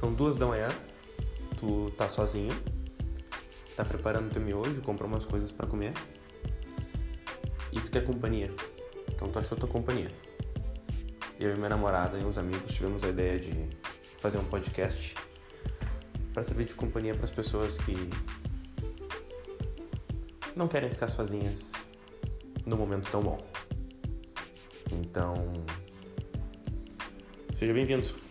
São duas da manhã, tu tá sozinho, tá preparando teu miojo, comprou umas coisas para comer e tu quer companhia. Então tu achou tua companhia. Eu e minha namorada e uns amigos tivemos a ideia de fazer um podcast para servir de companhia para as pessoas que não querem ficar sozinhas num momento tão bom. Então, seja bem-vindo.